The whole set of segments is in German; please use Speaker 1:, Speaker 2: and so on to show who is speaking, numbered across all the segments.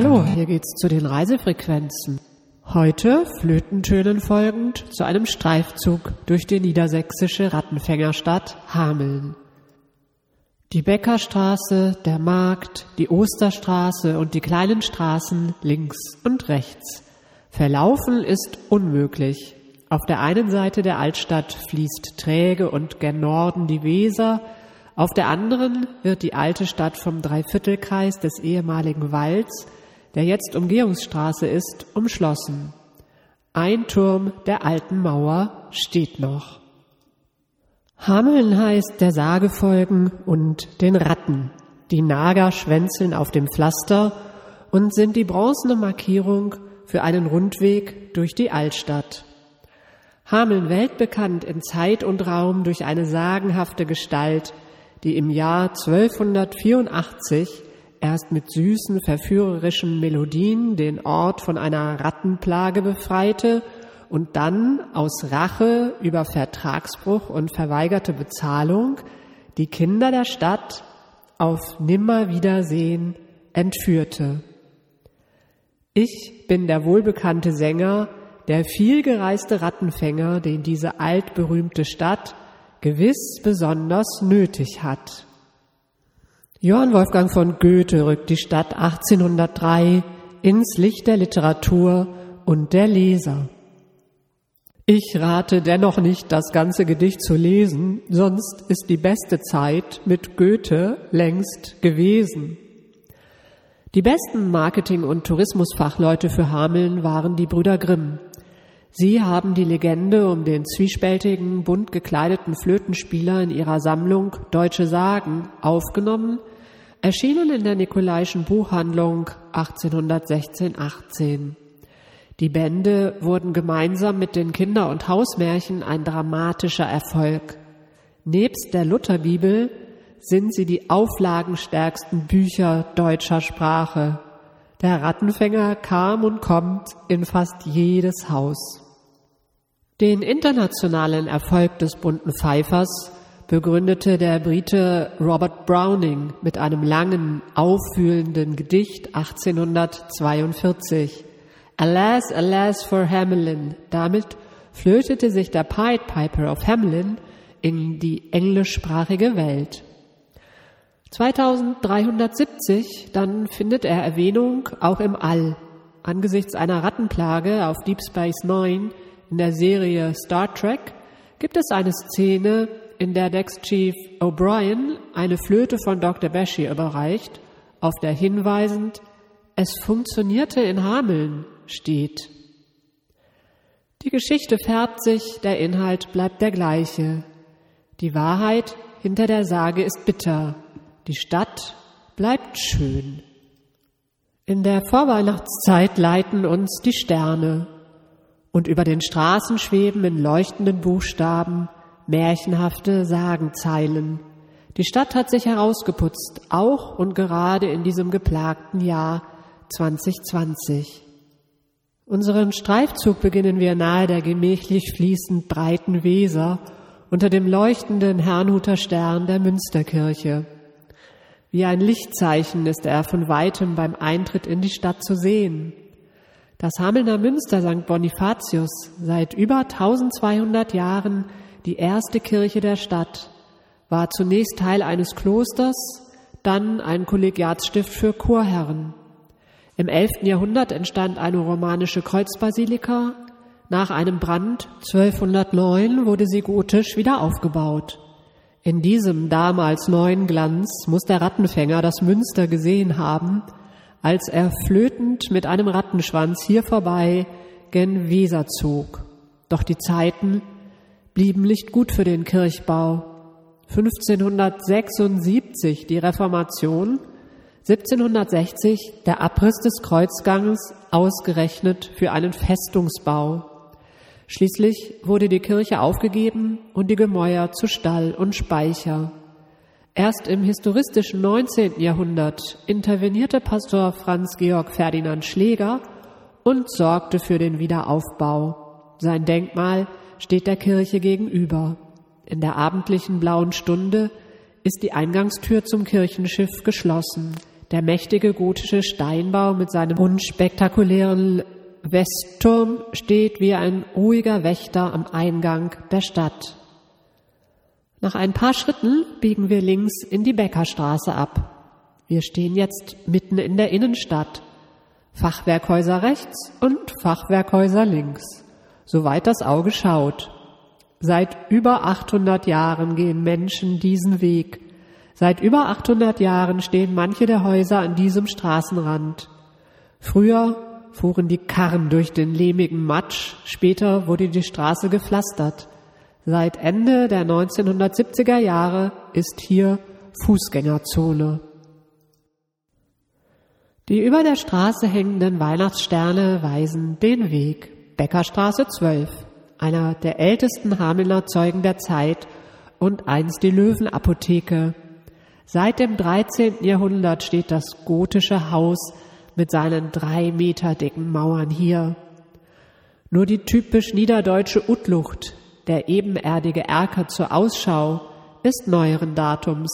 Speaker 1: Hallo, hier geht's zu den Reisefrequenzen. Heute Flötentönen folgend zu einem Streifzug durch die niedersächsische Rattenfängerstadt Hameln. Die Bäckerstraße, der Markt, die Osterstraße und die kleinen Straßen links und rechts. Verlaufen ist unmöglich. Auf der einen Seite der Altstadt fließt träge und gen Norden die Weser, auf der anderen wird die alte Stadt vom Dreiviertelkreis des ehemaligen Walds, der jetzt Umgehungsstraße ist, umschlossen. Ein Turm der alten Mauer steht noch. Hameln heißt der Sage folgen und den Ratten. Die Nager schwänzeln auf dem Pflaster und sind die bronzene Markierung für einen Rundweg durch die Altstadt. Hameln weltbekannt in Zeit und Raum durch eine sagenhafte Gestalt, die im Jahr 1284 erst mit süßen, verführerischen Melodien den Ort von einer Rattenplage befreite und dann aus Rache über Vertragsbruch und verweigerte Bezahlung die Kinder der Stadt auf Nimmerwiedersehen entführte. Ich bin der wohlbekannte Sänger, der vielgereiste Rattenfänger, den diese altberühmte Stadt gewiss besonders nötig hat. Johann Wolfgang von Goethe rückt die Stadt 1803 ins Licht der Literatur und der Leser. Ich rate dennoch nicht, das ganze Gedicht zu lesen, sonst ist die beste Zeit mit Goethe längst gewesen. Die besten Marketing- und Tourismusfachleute für Hameln waren die Brüder Grimm. Sie haben die Legende um den zwiespältigen, bunt gekleideten Flötenspieler in ihrer Sammlung Deutsche Sagen aufgenommen, erschienen in der Nikolaischen Buchhandlung 1816-18. Die Bände wurden gemeinsam mit den Kinder- und Hausmärchen ein dramatischer Erfolg. Nebst der Lutherbibel sind sie die auflagenstärksten Bücher deutscher Sprache. Der Rattenfänger kam und kommt in fast jedes Haus. Den internationalen Erfolg des bunten Pfeifers begründete der Brite Robert Browning mit einem langen, auffühlenden Gedicht 1842. Alas, alas for Hamelin. Damit flötete sich der Pied Piper of Hamelin in die englischsprachige Welt. 2370 dann findet er Erwähnung auch im All. Angesichts einer Rattenplage auf Deep Space Nine in der Serie Star Trek gibt es eine Szene, in der Dex Chief O'Brien eine Flöte von Dr. Beshi überreicht, auf der hinweisend es funktionierte in Hameln steht. Die Geschichte färbt sich, der Inhalt bleibt der gleiche. Die Wahrheit hinter der Sage ist bitter. Die Stadt bleibt schön. In der Vorweihnachtszeit leiten uns die Sterne und über den Straßen schweben in leuchtenden Buchstaben märchenhafte Sagenzeilen. Die Stadt hat sich herausgeputzt, auch und gerade in diesem geplagten Jahr 2020. Unseren Streifzug beginnen wir nahe der gemächlich fließend breiten Weser unter dem leuchtenden Herrnhuter Stern der Münsterkirche. Wie ein Lichtzeichen ist er von weitem beim Eintritt in die Stadt zu sehen. Das Hamelner Münster St. Bonifatius, seit über 1200 Jahren die erste Kirche der Stadt, war zunächst Teil eines Klosters, dann ein Kollegiatsstift für Chorherren. Im 11. Jahrhundert entstand eine romanische Kreuzbasilika. Nach einem Brand 1209 wurde sie gotisch wieder aufgebaut. In diesem damals neuen Glanz muss der Rattenfänger das Münster gesehen haben, als er flötend mit einem Rattenschwanz hier vorbei gen Weser zog. Doch die Zeiten blieben nicht gut für den Kirchbau. 1576 die Reformation, 1760 der Abriss des Kreuzgangs ausgerechnet für einen Festungsbau. Schließlich wurde die Kirche aufgegeben und die Gemäuer zu Stall und Speicher. Erst im historistischen 19. Jahrhundert intervenierte Pastor Franz Georg Ferdinand Schläger und sorgte für den Wiederaufbau. Sein Denkmal steht der Kirche gegenüber. In der abendlichen blauen Stunde ist die Eingangstür zum Kirchenschiff geschlossen. Der mächtige gotische Steinbau mit seinem unspektakulären Westturm steht wie ein ruhiger Wächter am Eingang der Stadt. Nach ein paar Schritten biegen wir links in die Bäckerstraße ab. Wir stehen jetzt mitten in der Innenstadt. Fachwerkhäuser rechts und Fachwerkhäuser links, soweit das Auge schaut. Seit über 800 Jahren gehen Menschen diesen Weg. Seit über 800 Jahren stehen manche der Häuser an diesem Straßenrand. Früher fuhren die Karren durch den lehmigen Matsch, später wurde die Straße gepflastert. Seit Ende der 1970er Jahre ist hier Fußgängerzone. Die über der Straße hängenden Weihnachtssterne weisen den Weg. Bäckerstraße 12, einer der ältesten Hamelner Zeugen der Zeit und einst die Löwenapotheke. Seit dem 13. Jahrhundert steht das gotische Haus mit seinen drei Meter dicken Mauern hier. Nur die typisch niederdeutsche Utlucht der ebenerdige Erker zur Ausschau ist neueren Datums.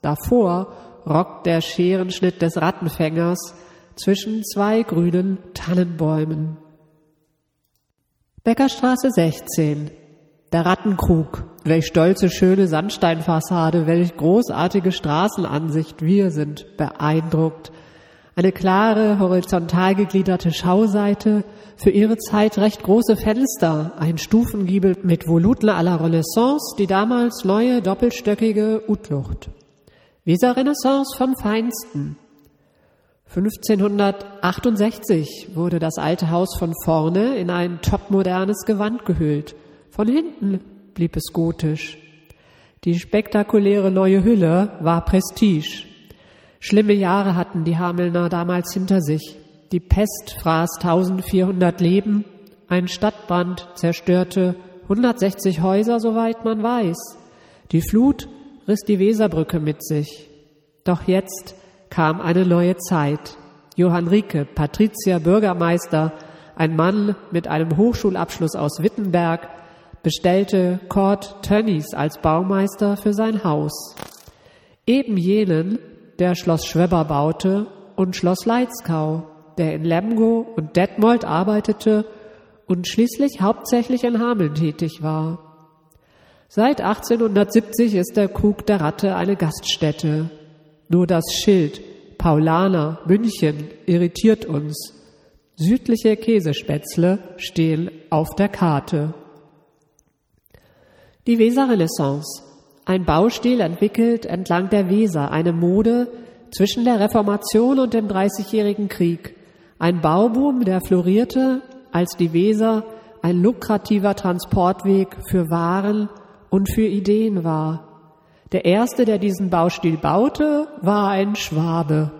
Speaker 1: Davor rockt der Scherenschnitt des Rattenfängers zwischen zwei grünen Tannenbäumen. Bäckerstraße 16. Der Rattenkrug. Welch stolze, schöne Sandsteinfassade, welch großartige Straßenansicht. Wir sind beeindruckt. Eine klare, horizontal gegliederte Schauseite, für ihre Zeit recht große Fenster, ein Stufengiebel mit Voluten à la Renaissance, die damals neue doppelstöckige Utlucht. Weser-Renaissance vom Feinsten. 1568 wurde das alte Haus von vorne in ein topmodernes Gewand gehüllt. Von hinten blieb es gotisch. Die spektakuläre neue Hülle war Prestige. Schlimme Jahre hatten die Hamelner damals hinter sich. Die Pest fraß 1400 Leben, ein Stadtbrand zerstörte 160 Häuser, soweit man weiß. Die Flut riss die Weserbrücke mit sich. Doch jetzt kam eine neue Zeit. Johann Rieke, Patrizier, Bürgermeister, ein Mann mit einem Hochschulabschluss aus Wittenberg, bestellte Kurt Tönnies als Baumeister für sein Haus. Eben jenen, der Schloss Schwebber baute und Schloss Leitzkau, der in Lemgo und Detmold arbeitete und schließlich hauptsächlich in Hameln tätig war. Seit 1870 ist der Krug der Ratte eine Gaststätte. Nur das Schild Paulaner München irritiert uns. Südliche Käsespätzle stehen auf der Karte. Die Weserrenaissance ein Baustil entwickelt entlang der Weser, eine Mode zwischen der Reformation und dem Dreißigjährigen Krieg. Ein Bauboom, der florierte, als die Weser ein lukrativer Transportweg für Waren und für Ideen war. Der erste, der diesen Baustil baute, war ein Schwabe.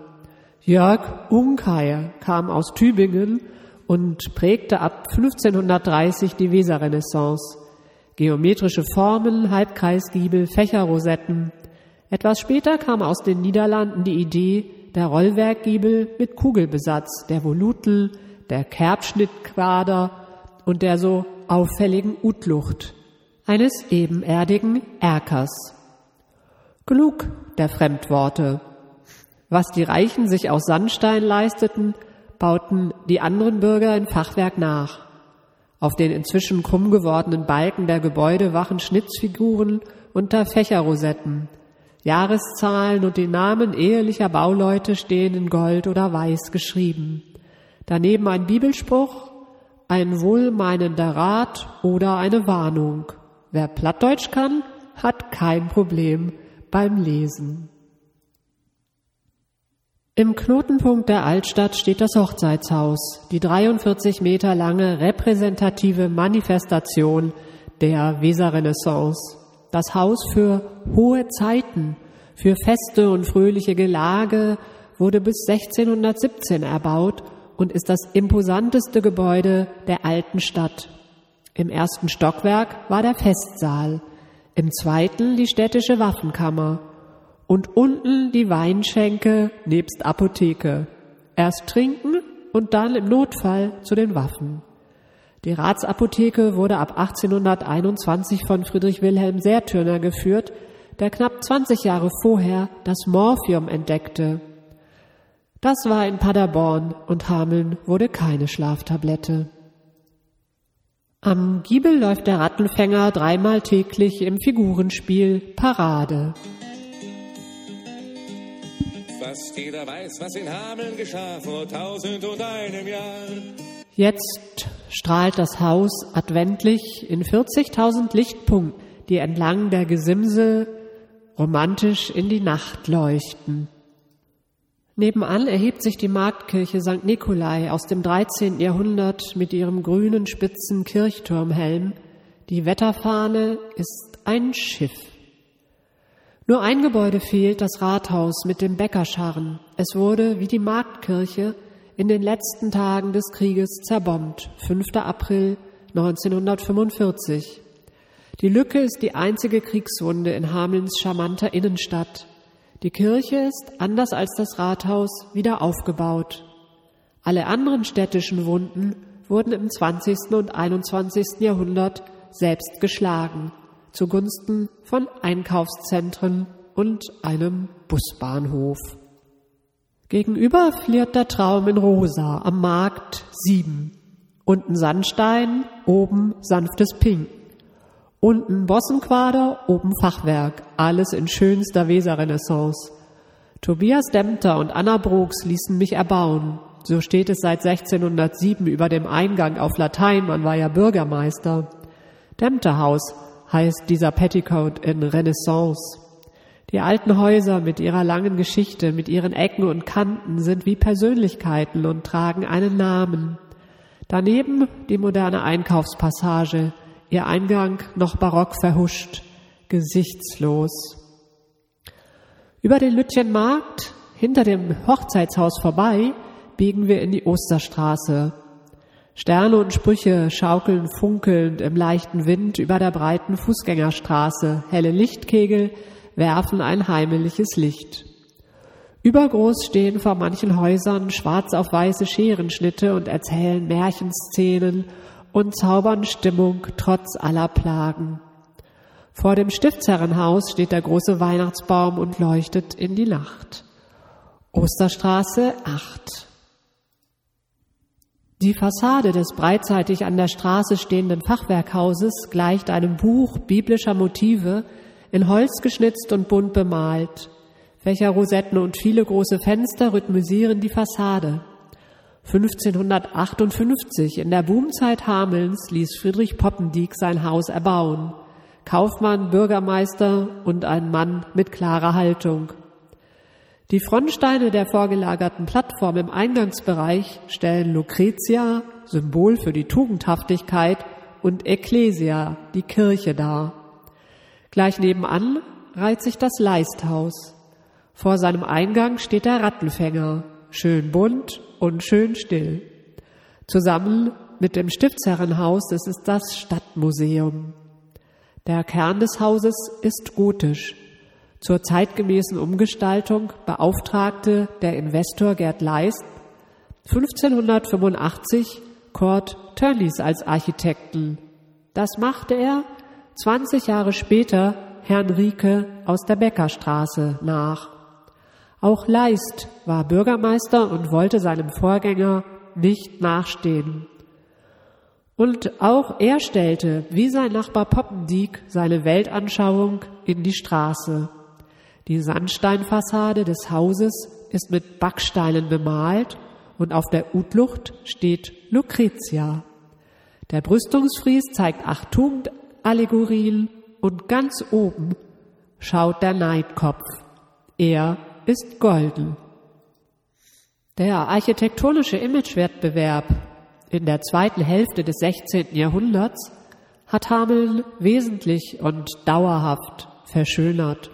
Speaker 1: Jörg Unkeier kam aus Tübingen und prägte ab 1530 die Weserrenaissance. Geometrische Formen, Halbkreisgiebel, Fächerrosetten. Etwas später kam aus den Niederlanden die Idee der Rollwerkgiebel mit Kugelbesatz, der Volutel, der Kerbschnittquader und der so auffälligen Utlucht eines ebenerdigen Erkers. Genug der Fremdworte. Was die Reichen sich aus Sandstein leisteten, bauten die anderen Bürger in Fachwerk nach. Auf den inzwischen krumm gewordenen Balken der Gebäude wachen Schnitzfiguren unter Fächerrosetten. Jahreszahlen und die Namen ehelicher Bauleute stehen in Gold oder Weiß geschrieben. Daneben ein Bibelspruch, ein wohlmeinender Rat oder eine Warnung. Wer Plattdeutsch kann, hat kein Problem beim Lesen. Im Knotenpunkt der Altstadt steht das Hochzeitshaus, die 43 Meter lange repräsentative Manifestation der Weserrenaissance. Das Haus für hohe Zeiten, für Feste und fröhliche Gelage wurde bis 1617 erbaut und ist das imposanteste Gebäude der alten Stadt. Im ersten Stockwerk war der Festsaal, im zweiten die städtische Waffenkammer und unten die Weinschenke nebst Apotheke. Erst trinken und dann im Notfall zu den Waffen. Die Ratsapotheke wurde ab 1821 von Friedrich Wilhelm Sertürner geführt, der knapp 20 Jahre vorher das Morphium entdeckte. Das war in Paderborn und Hameln wurde keine Schlaftablette. Am Giebel läuft der Rattenfänger dreimal täglich im Figurenspiel Parade.
Speaker 2: Fast jeder weiß, was in Hameln geschah vor tausend und einem Jahr.
Speaker 1: Jetzt strahlt das Haus adventlich in 40.000 Lichtpunkten, die entlang der Gesimse romantisch in die Nacht leuchten. Nebenan erhebt sich die Marktkirche St. Nikolai aus dem 13. Jahrhundert mit ihrem grünen spitzen Kirchturmhelm. Die Wetterfahne ist ein Schiff. Nur ein Gebäude fehlt, das Rathaus mit dem Bäckerscharren. Es wurde, wie die Marktkirche, in den letzten Tagen des Krieges zerbombt, 5. April 1945. Die Lücke ist die einzige Kriegswunde in Hamelns charmanter Innenstadt. Die Kirche ist, anders als das Rathaus, wieder aufgebaut. Alle anderen städtischen Wunden wurden im 20. und 21. Jahrhundert selbst geschlagen, zugunsten von Einkaufszentren und einem Busbahnhof. Gegenüber fliert der Traum in Rosa am Markt 7. Unten Sandstein, oben sanftes Pink. Unten Bossenquader, oben Fachwerk, alles in schönster Weserrenaissance. Tobias Dempter und Anna Brooks ließen mich erbauen. So steht es seit 1607 über dem Eingang auf Latein, man war ja Bürgermeister. Dempterhaus heißt dieser Petticoat in Renaissance. Die alten Häuser mit ihrer langen Geschichte, mit ihren Ecken und Kanten sind wie Persönlichkeiten und tragen einen Namen. Daneben die moderne Einkaufspassage, ihr Eingang noch barock verhuscht, gesichtslos. Über den Lütchenmarkt, hinter dem Hochzeitshaus vorbei, biegen wir in die Osterstraße. Sterne und Sprüche schaukeln funkelnd im leichten Wind über der breiten Fußgängerstraße. Helle Lichtkegel werfen ein heimliches Licht. Übergroß stehen vor manchen Häusern schwarz auf weiße Scherenschnitte und erzählen Märchenszenen und zaubern Stimmung trotz aller Plagen. Vor dem Stiftsherrenhaus steht der große Weihnachtsbaum und leuchtet in die Nacht. Osterstraße 8. Die Fassade des breitseitig an der Straße stehenden Fachwerkhauses gleicht einem Buch biblischer Motive, in Holz geschnitzt und bunt bemalt. Fächerrosetten und viele große Fenster rhythmisieren die Fassade. 1558 in der Boomzeit Hamelns ließ Friedrich Poppendiek sein Haus erbauen. Kaufmann, Bürgermeister und ein Mann mit klarer Haltung. Die Frontsteine der vorgelagerten Plattform im Eingangsbereich stellen Lucretia, Symbol für die Tugendhaftigkeit, und Ecclesia, die Kirche dar. Gleich nebenan reiht sich das Leisthaus. Vor seinem Eingang steht der Rattenfänger, schön bunt und schön still. Zusammen mit dem Stiftsherrenhaus ist es das Stadtmuseum. Der Kern des Hauses ist gotisch. Zur zeitgemäßen Umgestaltung beauftragte der Investor Gerd Leist 1585 Kurt Tönnies als Architekten. Das machte er 20 Jahre später Herrn Rieke aus der Bäckerstraße nach. Auch Leist war Bürgermeister und wollte seinem Vorgänger nicht nachstehen. Und auch er stellte, wie sein Nachbar Poppendiek, seine Weltanschauung in die Straße. Die Sandsteinfassade des Hauses ist mit Backsteinen bemalt und auf der Utlucht steht Lucretia. Der Brüstungsfries zeigt acht Tugendallegorien und ganz oben schaut der Neidkopf. Er ist golden. Der architektonische Imagewettbewerb in der zweiten Hälfte des 16. Jahrhunderts hat Hameln wesentlich und dauerhaft verschönert.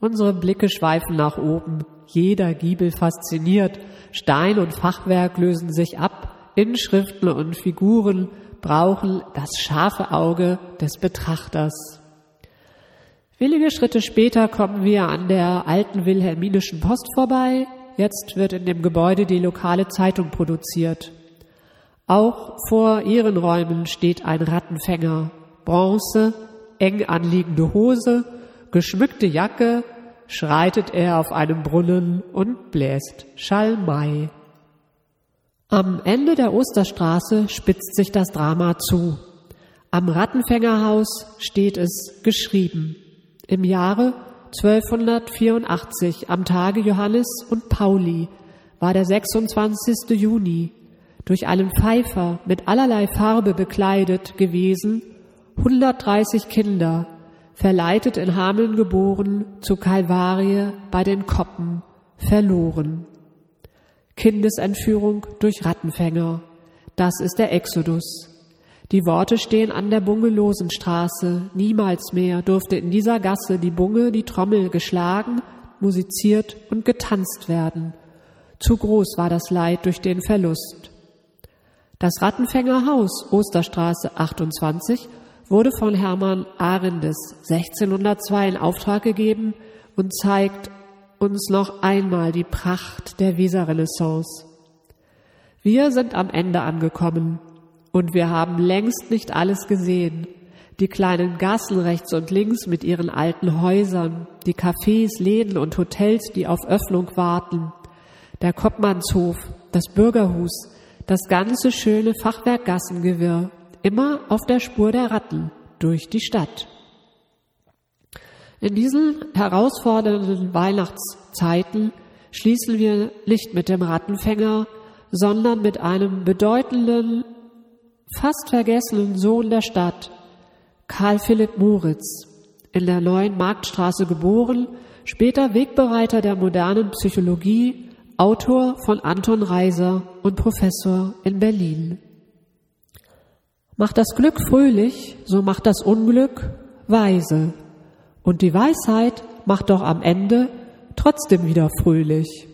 Speaker 1: Unsere Blicke schweifen nach oben, jeder Giebel fasziniert, Stein und Fachwerk lösen sich ab, Inschriften und Figuren brauchen das scharfe Auge des Betrachters. Wenige Schritte später kommen wir an der alten wilhelminischen Post vorbei. Jetzt wird in dem Gebäude die lokale Zeitung produziert. Auch vor ihren Räumen steht ein Rattenfänger. Bronze, eng anliegende Hose, geschmückte Jacke, schreitet er auf einem Brunnen und bläst Schalmei. Am Ende der Osterstraße spitzt sich das Drama zu. Am Rattenfängerhaus steht es geschrieben. Im Jahre 1284 am Tage Johannes und Pauli war der 26. Juni durch einen Pfeifer mit allerlei Farbe bekleidet gewesen, 130 Kinder, verleitet in Hameln geboren, zu Kalvarie bei den Koppen, verloren. Kindesentführung durch Rattenfänger. Das ist der Exodus. Die Worte stehen an der Bungelosenstraße. Niemals mehr durfte in dieser Gasse die Bunge, die Trommel geschlagen, musiziert und getanzt werden. Zu groß war das Leid durch den Verlust. Das Rattenfängerhaus Osterstraße 28 wurde von Hermann Arendes 1602 in Auftrag gegeben und zeigt uns noch einmal die Pracht der Weserrenaissance. Wir sind am Ende angekommen und wir haben längst nicht alles gesehen. Die kleinen Gassen rechts und links mit ihren alten Häusern, die Cafés, Läden und Hotels, die auf Öffnung warten, der Koppmannshof, das Bürgerhus, das ganze schöne Fachwerkgassengewirr, immer auf der Spur der Ratten durch die Stadt. In diesen herausfordernden Weihnachtszeiten schließen wir nicht mit dem Rattenfänger, sondern mit einem bedeutenden fast vergessenen Sohn der Stadt, Karl Philipp Moritz, in der neuen Marktstraße geboren, später Wegbereiter der modernen Psychologie, Autor von Anton Reiser und Professor in Berlin. Macht das Glück fröhlich, so macht das Unglück weise. Und die Weisheit macht doch am Ende trotzdem wieder fröhlich.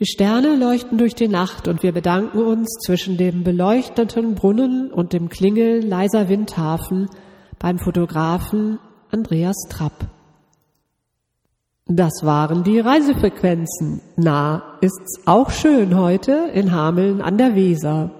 Speaker 1: Die Sterne leuchten durch die Nacht und wir bedanken uns zwischen dem beleuchteten Brunnen und dem Klingeln leiser Windhafen beim Fotografen Andreas Trapp. Das waren die Reisefrequenzen. Na, ist's auch schön heute in Hameln an der Weser.